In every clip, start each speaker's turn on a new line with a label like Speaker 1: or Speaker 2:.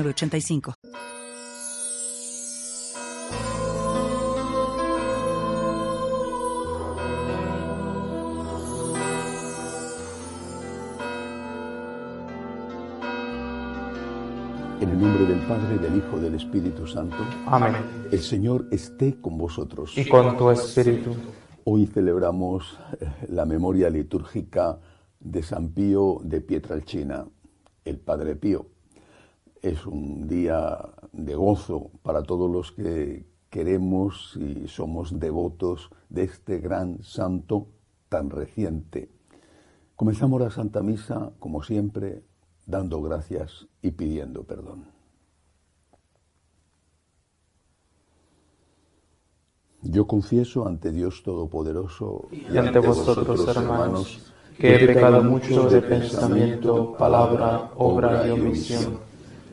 Speaker 1: 85
Speaker 2: En el nombre del Padre, del Hijo, del Espíritu Santo.
Speaker 3: Amén.
Speaker 2: El Señor esté con vosotros.
Speaker 3: Y con tu espíritu.
Speaker 2: Hoy celebramos eh, la memoria litúrgica de San Pío de Pietralcina, el Padre Pío es un día de gozo para todos los que queremos y somos devotos de este gran santo tan reciente. Comenzamos la Santa Misa, como siempre, dando gracias y pidiendo perdón. Yo confieso ante Dios Todopoderoso
Speaker 3: y ante vosotros, hermanos, que he pecado mucho de pensamiento, palabra, obra y omisión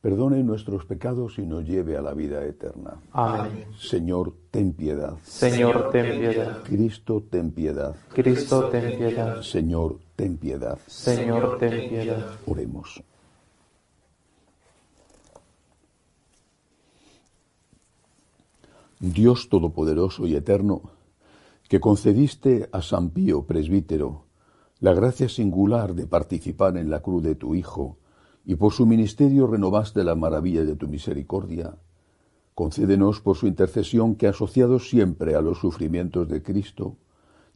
Speaker 2: perdone nuestros pecados y nos lleve a la vida eterna.
Speaker 3: Amén.
Speaker 2: Señor, ten piedad.
Speaker 3: Señor, ten piedad.
Speaker 2: Cristo, ten piedad.
Speaker 3: Cristo, ten piedad.
Speaker 2: Señor, ten piedad.
Speaker 3: Señor, ten piedad.
Speaker 2: Oremos. Dios Todopoderoso y Eterno, que concediste a San Pío, presbítero, la gracia singular de participar en la cruz de tu Hijo, y por su ministerio renovaste la maravilla de tu misericordia, concédenos por su intercesión que, asociados siempre a los sufrimientos de Cristo,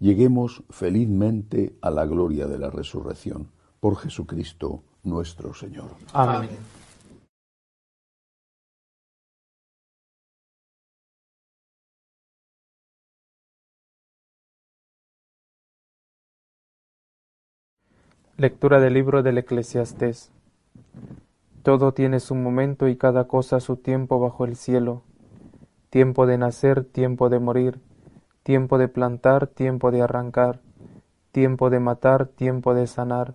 Speaker 2: lleguemos felizmente a la gloria de la resurrección. Por Jesucristo nuestro Señor.
Speaker 3: Amén. Lectura del libro del Eclesiastés. Todo tiene su momento y cada cosa su tiempo bajo el cielo. Tiempo de nacer, tiempo de morir. Tiempo de plantar, tiempo de arrancar, tiempo de matar, tiempo de sanar,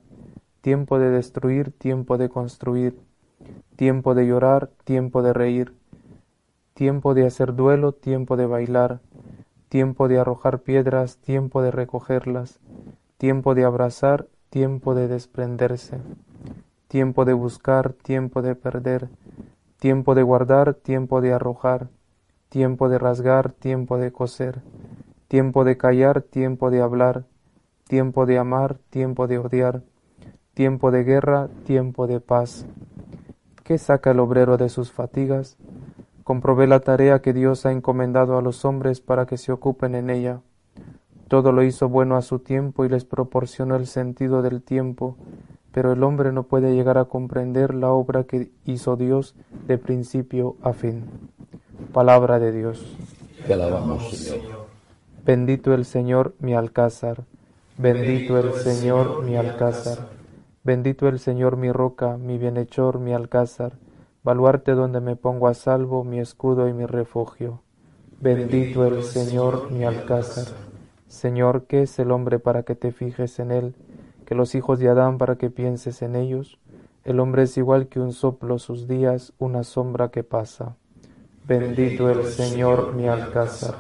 Speaker 3: tiempo de destruir, tiempo de construir, tiempo de llorar, tiempo de reír, tiempo de hacer duelo, tiempo de bailar, tiempo de arrojar piedras, tiempo de recogerlas, tiempo de abrazar, tiempo de desprenderse, tiempo de buscar, tiempo de perder, tiempo de guardar, tiempo de arrojar, tiempo de rasgar, tiempo de coser, tiempo de callar, tiempo de hablar, tiempo de amar, tiempo de odiar, tiempo de guerra, tiempo de paz. ¿Qué saca el obrero de sus fatigas? Comprobé la tarea que Dios ha encomendado a los hombres para que se ocupen en ella. Todo lo hizo bueno a su tiempo y les proporcionó el sentido del tiempo, pero el hombre no puede llegar a comprender la obra que hizo Dios de principio a fin. Palabra de Dios.
Speaker 2: Te alabamos, Señor.
Speaker 3: Bendito el Señor mi alcázar. Bendito el Señor mi alcázar. Bendito el Señor mi roca, mi bienhechor, mi alcázar. Baluarte donde me pongo a salvo, mi escudo y mi refugio. Bendito el Señor mi alcázar. Señor, ¿qué es el hombre para que te fijes en él? Que los hijos de Adán para que pienses en ellos. El hombre es igual que un soplo sus días, una sombra que pasa. Bendito el Señor mi alcázar.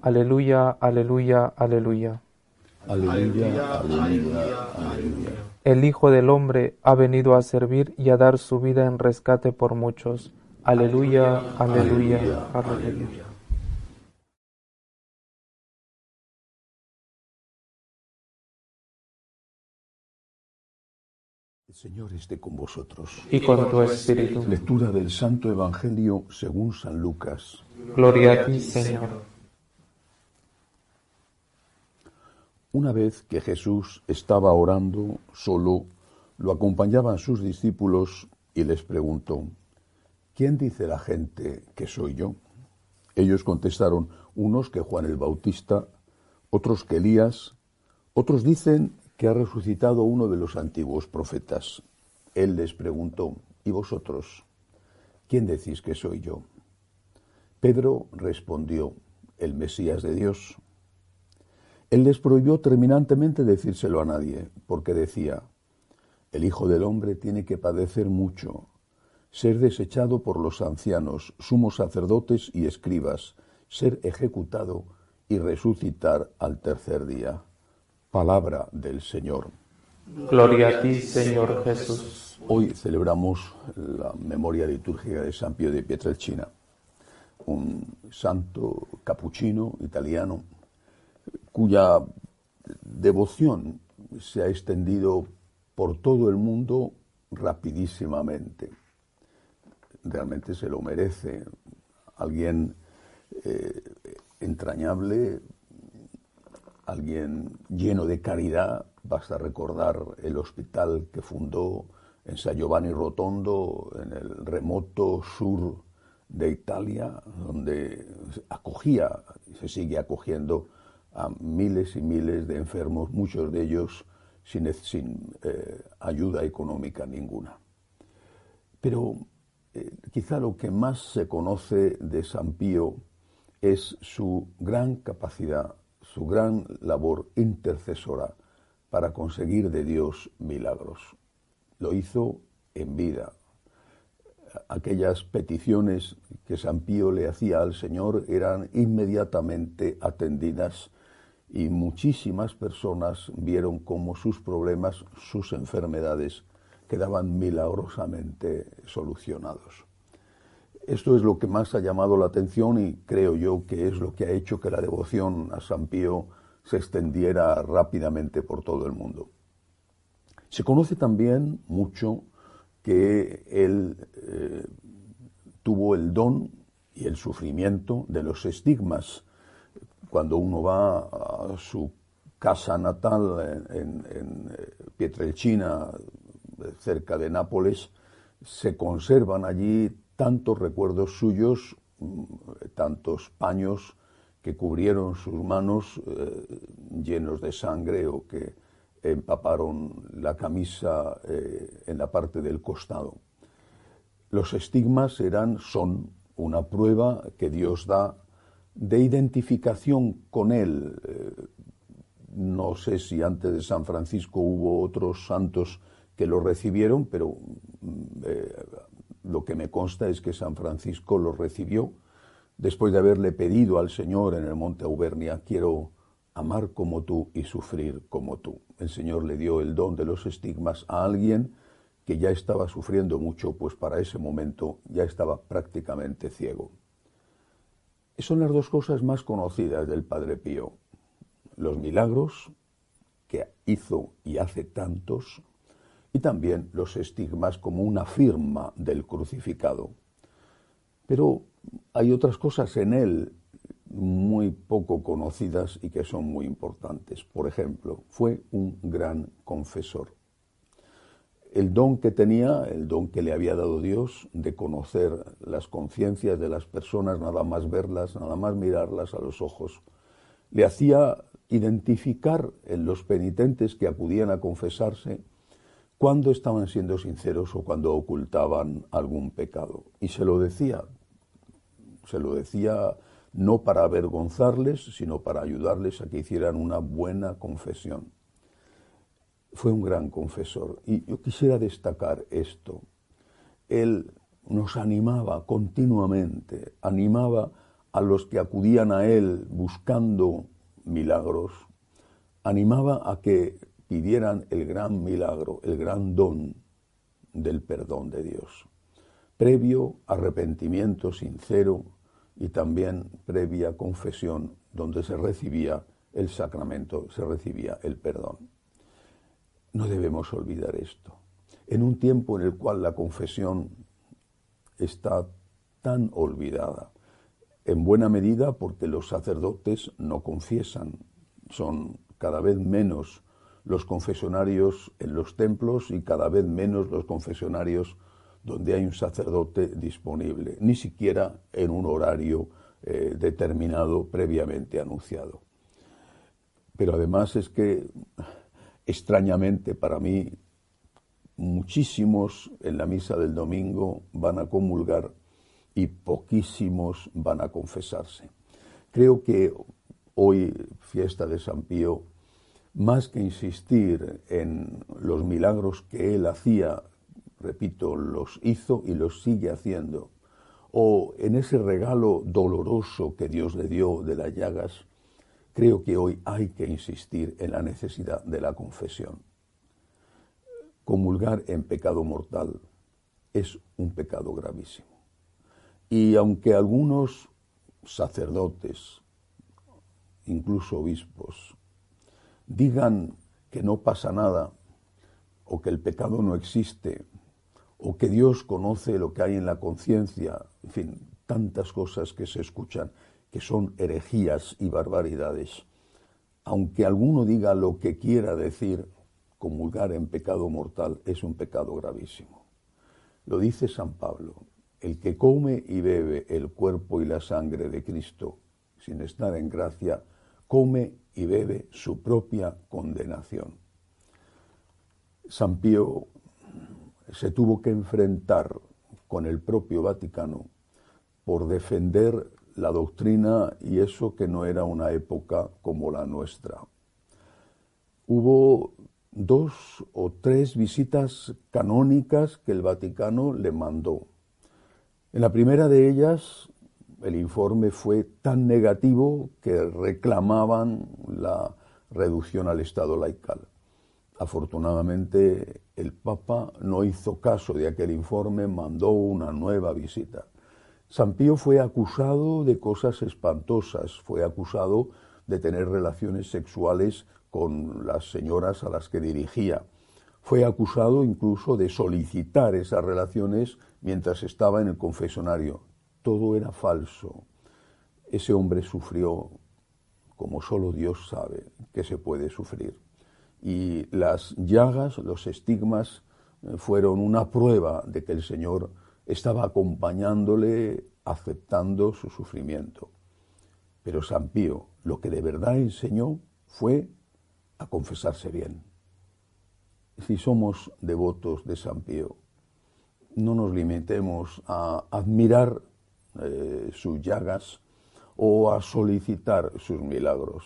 Speaker 3: Aleluya, aleluya, aleluya.
Speaker 2: Aleluya, aleluya, aleluya.
Speaker 3: El Hijo del Hombre ha venido a servir y a dar su vida en rescate por muchos. Aleluya, aleluya, aleluya.
Speaker 2: El Señor esté con vosotros.
Speaker 3: Y con tu espíritu.
Speaker 2: Lectura del Santo Evangelio según San Lucas.
Speaker 3: Gloria a ti, Señor.
Speaker 2: Una vez que Jesús estaba orando solo, lo acompañaban sus discípulos y les preguntó, ¿quién dice la gente que soy yo? Ellos contestaron, unos que Juan el Bautista, otros que Elías, otros dicen que ha resucitado uno de los antiguos profetas. Él les preguntó, ¿y vosotros? ¿Quién decís que soy yo? Pedro respondió, el Mesías de Dios. Él les prohibió terminantemente decírselo a nadie, porque decía, el Hijo del Hombre tiene que padecer mucho, ser desechado por los ancianos, sumos sacerdotes y escribas, ser ejecutado y resucitar al tercer día. Palabra del Señor.
Speaker 3: Gloria a ti, Señor Jesús.
Speaker 2: Hoy celebramos la memoria litúrgica de San Pío de Pietrelcina, un santo capuchino italiano cuya devoción se ha extendido por todo el mundo rapidísimamente. Realmente se lo merece. Alguien eh, entrañable, alguien lleno de caridad. Basta recordar el hospital que fundó en San Giovanni Rotondo, en el remoto sur de Italia, donde acogía y se sigue acogiendo a miles y miles de enfermos, muchos de ellos sin, eh, ayuda económica ninguna. Pero eh, quizá lo que más se conoce de San Pío es su gran capacidad, su gran labor intercesora para conseguir de Dios milagros. Lo hizo en vida. Aquellas peticiones que San Pío le hacía al Señor eran inmediatamente atendidas y muchísimas personas vieron cómo sus problemas, sus enfermedades quedaban milagrosamente solucionados. Esto es lo que más ha llamado la atención y creo yo que es lo que ha hecho que la devoción a San Pío se extendiera rápidamente por todo el mundo. Se conoce también mucho que él eh, tuvo el don y el sufrimiento de los estigmas cuando uno va a su casa natal en, en, eh, Pietrelcina, cerca de Nápoles, se conservan allí tantos recuerdos suyos, mm, tantos paños que cubrieron sus manos eh, llenos de sangre o que empaparon la camisa eh, en la parte del costado. Los estigmas eran, son una prueba que Dios da de identificación con él. Eh, no sé si antes de San Francisco hubo otros santos que lo recibieron, pero mm, lo que me consta es que San Francisco lo recibió después de haberle pedido al Señor en el monte Auvernia, quiero amar como tú y sufrir como tú. El Señor le dio el don de los estigmas a alguien que ya estaba sufriendo mucho, pues para ese momento ya estaba prácticamente ciego. Son las dos cosas más conocidas del Padre Pío. Los milagros, que hizo y hace tantos, y también los estigmas como una firma del crucificado. Pero hay otras cosas en él muy poco conocidas y que son muy importantes. Por ejemplo, fue un gran confesor el don que tenía, el don que le había dado Dios de conocer las conciencias de las personas, nada más verlas, nada más mirarlas a los ojos, le hacía identificar en los penitentes que acudían a confesarse cuando estaban siendo sinceros o cuando ocultaban algún pecado. Y se lo decía, se lo decía no para avergonzarles, sino para ayudarles a que hicieran una buena confesión fue un gran confesor. Y yo quisiera destacar esto. Él nos animaba continuamente, animaba a los que acudían a él buscando milagros, animaba a que pidieran el gran milagro, el gran don del perdón de Dios, previo arrepentimiento sincero y también previa confesión donde se recibía el sacramento, se recibía el perdón. No debemos olvidar esto. En un tiempo en el cual la confesión está tan olvidada, en buena medida porque los sacerdotes no confiesan, son cada vez menos los confesionarios en los templos y cada vez menos los confesionarios donde hay un sacerdote disponible, ni siquiera en un horario eh, determinado previamente anunciado. Pero además es que, extrañamente para mí, muchísimos en la misa del domingo van a comulgar y poquísimos van a confesarse. Creo que hoy, fiesta de San Pío, más que insistir en los milagros que él hacía, repito, los hizo y los sigue haciendo, o en ese regalo doloroso que Dios le dio de las llagas, creo que hoy hay que insistir en la necesidad de la confesión. Comulgar en pecado mortal es un pecado gravísimo. Y aunque algunos sacerdotes, incluso obispos, digan que no pasa nada, o que el pecado no existe, o que Dios conoce lo que hay en la conciencia, en fin, tantas cosas que se escuchan que son herejías y barbaridades. Aunque alguno diga lo que quiera decir, comulgar en pecado mortal es un pecado gravísimo. Lo dice San Pablo, el que come y bebe el cuerpo y la sangre de Cristo sin estar en gracia, come y bebe su propia condenación. San Pío se tuvo que enfrentar con el propio Vaticano por defender la doctrina y eso que no era una época como la nuestra. Hubo dos o tres visitas canónicas que el Vaticano le mandó. En la primera de ellas, el informe fue tan negativo que reclamaban la reducción al Estado laical. Afortunadamente, el Papa no hizo caso de aquel informe, mandó una nueva visita. San Pío fue acusado de cosas espantosas, fue acusado de tener relaciones sexuales con las señoras a las que dirigía. Fue acusado incluso de solicitar esas relaciones mientras estaba en el confesionario. Todo era falso. Ese hombre sufrió como solo Dios sabe que se puede sufrir y las llagas, los estigmas, eh, fueron una prueba de que el Señor estaba acompañándole, aceptando su sufrimiento. Pero San Pío lo que de verdad enseñó fue a confesarse bien. Si somos devotos de San Pío, no nos limitemos a admirar eh, sus llagas o a solicitar sus milagros.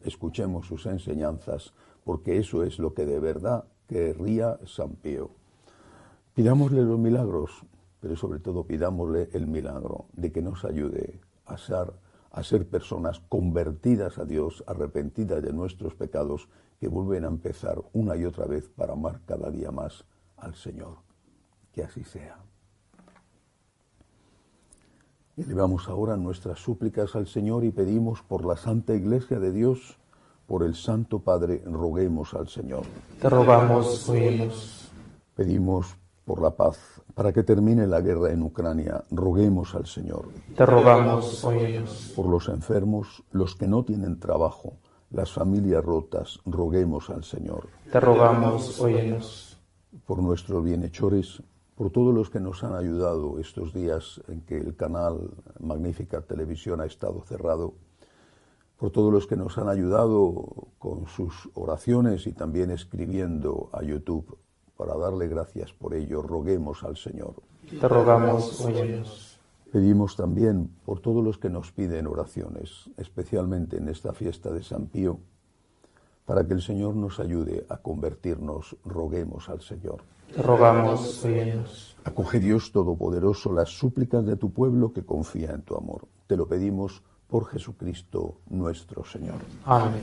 Speaker 2: Escuchemos sus enseñanzas porque eso es lo que de verdad querría San Pío. Pidámosle los milagros, pero sobre todo pidámosle el milagro de que nos ayude a ser, a ser personas convertidas a Dios, arrepentidas de nuestros pecados, que vuelven a empezar una y otra vez para amar cada día más al Señor. Que así sea. Elevamos ahora nuestras súplicas al Señor y pedimos por la Santa Iglesia de Dios, por el Santo Padre, roguemos al Señor.
Speaker 3: Te rogamos, oímos.
Speaker 2: Pedimos por la paz, para que termine la guerra en Ucrania, roguemos al Señor.
Speaker 3: Te rogamos.
Speaker 2: Por los enfermos, los que no tienen trabajo, las familias rotas, roguemos al Señor.
Speaker 3: Te rogamos.
Speaker 2: Por nuestros bienhechores, por todos los que nos han ayudado estos días en que el canal Magnífica Televisión ha estado cerrado, por todos los que nos han ayudado con sus oraciones y también escribiendo a YouTube. Para darle gracias por ello, roguemos al Señor.
Speaker 3: Te rogamos, óyenos.
Speaker 2: Pedimos también por todos los que nos piden oraciones, especialmente en esta fiesta de San Pío, para que el Señor nos ayude a convertirnos, roguemos al Señor.
Speaker 3: Te rogamos, óyenos.
Speaker 2: Acoge Dios Todopoderoso las súplicas de tu pueblo que confía en tu amor. Te lo pedimos por Jesucristo nuestro Señor.
Speaker 3: Amén.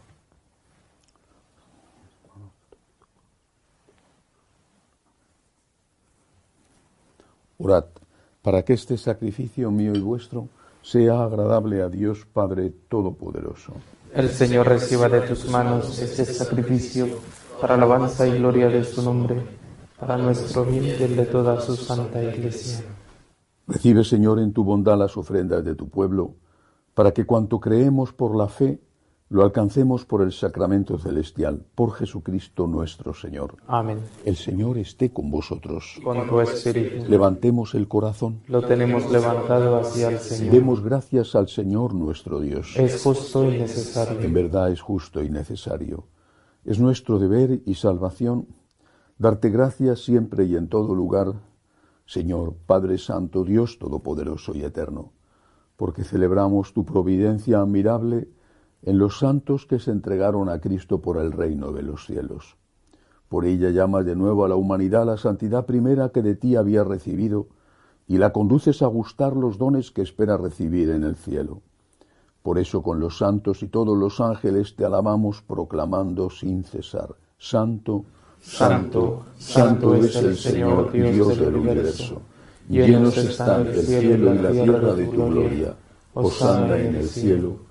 Speaker 2: Orad para que este sacrificio mío y vuestro sea agradable a Dios Padre Todopoderoso.
Speaker 3: El Señor reciba de tus manos este sacrificio para alabanza y gloria de su nombre, para nuestro bien y el de toda su santa Iglesia.
Speaker 2: Recibe, Señor, en tu bondad las ofrendas de tu pueblo, para que cuanto creemos por la fe, lo alcancemos por el sacramento celestial, por Jesucristo nuestro Señor.
Speaker 3: Amén.
Speaker 2: El Señor esté con vosotros.
Speaker 3: Con tu espíritu.
Speaker 2: Levantemos el corazón.
Speaker 3: Lo tenemos levantado hacia el Señor.
Speaker 2: Demos gracias al Señor nuestro Dios.
Speaker 3: Es justo y necesario.
Speaker 2: En verdad es justo y necesario. Es nuestro deber y salvación darte gracias siempre y en todo lugar, Señor, Padre Santo, Dios Todopoderoso y Eterno, porque celebramos tu providencia admirable en los santos que se entregaron a Cristo por el reino de los cielos. Por ella llamas de nuevo a la humanidad la santidad primera que de ti había recibido y la conduces a gustar los dones que espera recibir en el cielo. Por eso con los santos y todos los ángeles te alabamos proclamando sin cesar, Santo, Santo, Santo es el Señor Dios del universo. Llenos están el cielo y la tierra de tu gloria. Osana en el cielo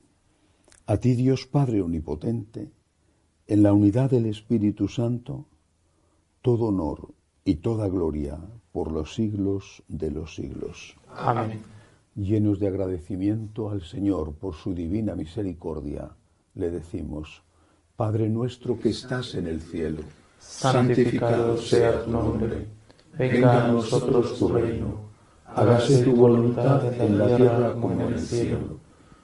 Speaker 2: a ti Dios Padre Omnipotente, en la unidad del Espíritu Santo, todo honor y toda gloria por los siglos de los siglos.
Speaker 3: Amén.
Speaker 2: Llenos de agradecimiento al Señor por su divina misericordia, le decimos, Padre nuestro que estás en el cielo,
Speaker 3: santificado sea tu nombre, venga a nosotros tu reino, hágase tu voluntad en la tierra como en el cielo.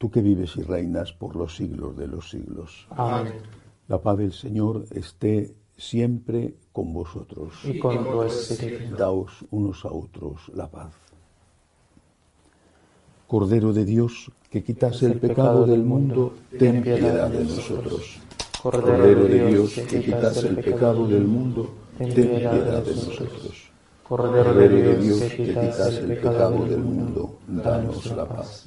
Speaker 2: Tú que vives y reinas por los siglos de los siglos.
Speaker 3: Amén.
Speaker 2: La paz del Señor esté siempre con vosotros.
Speaker 3: Y con tu espíritu.
Speaker 2: Daos unos a otros la paz. Cordero de Dios, que quitas el pecado del mundo, ten piedad de nosotros. Cordero de Dios, que quitas el pecado del mundo, ten piedad de nosotros. Cordero de Dios, que quitas el pecado del mundo, danos la paz.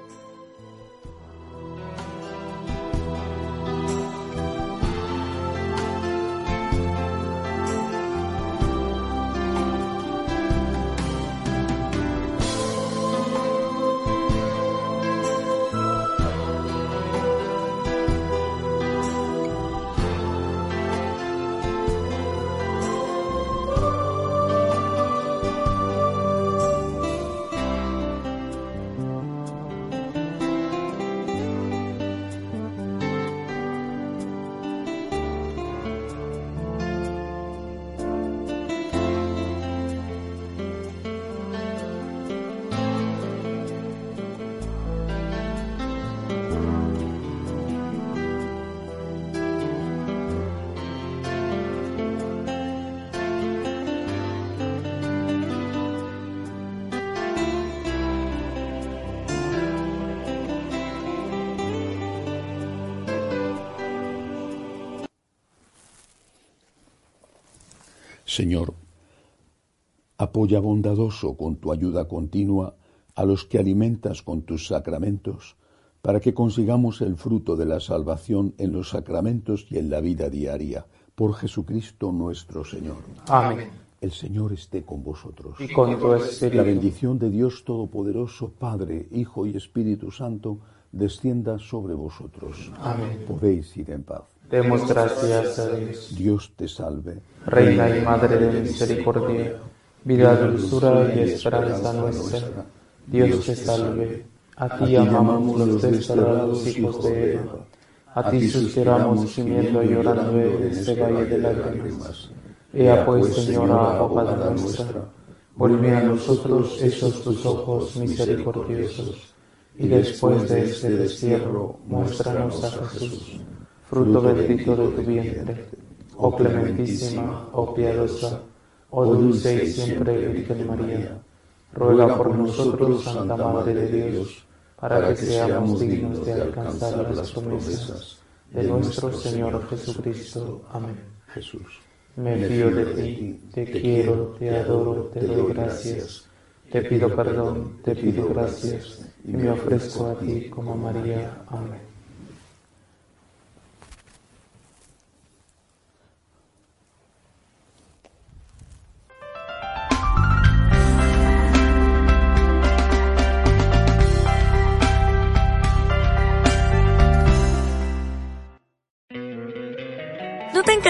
Speaker 2: Señor, apoya bondadoso con tu ayuda continua a los que alimentas con tus sacramentos, para que consigamos el fruto de la salvación en los sacramentos y en la vida diaria, por Jesucristo nuestro Señor.
Speaker 3: Amén.
Speaker 2: El Señor esté con vosotros.
Speaker 3: Y con tu espíritu.
Speaker 2: La bendición de Dios Todopoderoso, Padre, Hijo y Espíritu Santo, descienda sobre vosotros.
Speaker 3: Amén.
Speaker 2: Podéis ir en paz.
Speaker 3: Demos gracias a Dios.
Speaker 2: Dios te salve.
Speaker 3: Reina y Madre de Misericordia, vida, dulzura y esperanza nuestra. Dios te salve. A ti amamos los desterrados hijos de Eva. A ti suspiramos gimiendo y llorando en este valle de lágrimas. Ea pues, Señora, abogada nuestra, vuelve a nosotros esos tus ojos misericordiosos, y después de este destierro, muéstranos a Jesús, fruto bendito de tu vientre. Oh clementísima, oh piadosa, oh dulce y siempre Virgen María, ruega por nosotros, Santa Madre de Dios, para que seamos dignos de alcanzar las promesas de nuestro Señor Jesucristo. Amén.
Speaker 2: Jesús.
Speaker 3: Me fío de ti, te quiero, te adoro, te doy gracias. Te pido perdón, te pido gracias y me ofrezco a ti como María. Amén.